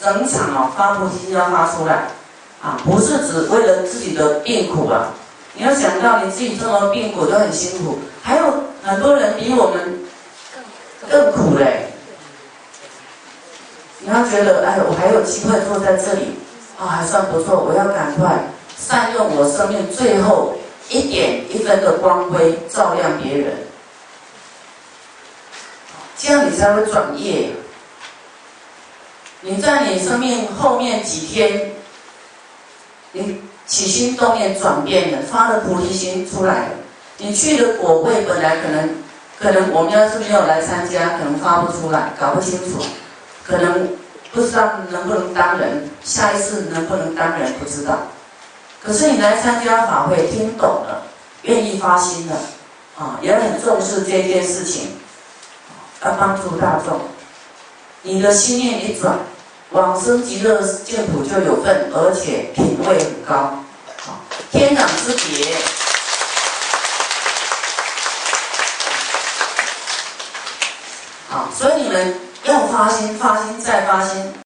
整场哦发菩提心要发出来啊，不是只为了自己的病苦啊。你要想到你自己这么病苦都很辛苦，还有很多人比我们更苦嘞。你要觉得哎，我还有机会坐在这里啊，还算不错。我要赶快善用我生命最后一点一分的光辉，照亮别人，这样你才会转业。你在你生命后面几天，你起心动念转变了，发了菩提心出来了，你去的果位本来可能，可能我们要是没有来参加，可能发不出来，搞不清楚，可能不知道能不能当人，下一次能不能当人不知道。可是你来参加法会，听懂了，愿意发心了，啊，也很重视这件事情，要帮助大众。你的心念一转，往生极乐净土就有份，而且品位很高，好，天壤之别。好，所以你们要发心，发心再发心。